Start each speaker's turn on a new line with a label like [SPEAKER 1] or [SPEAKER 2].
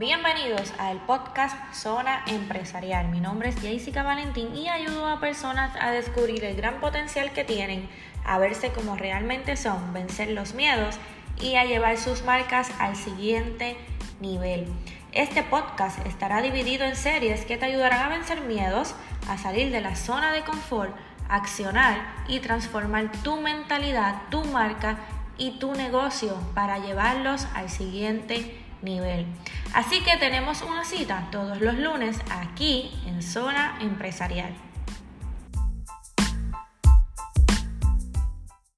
[SPEAKER 1] Bienvenidos al podcast Zona Empresarial. Mi nombre es Jessica Valentín y ayudo a personas a descubrir el gran potencial que tienen, a verse como realmente son, vencer los miedos y a llevar sus marcas al siguiente nivel. Este podcast estará dividido en series que te ayudarán a vencer miedos, a salir de la zona de confort, accionar y transformar tu mentalidad, tu marca y tu negocio para llevarlos al siguiente nivel nivel. Así que tenemos una cita todos los lunes aquí en Zona Empresarial.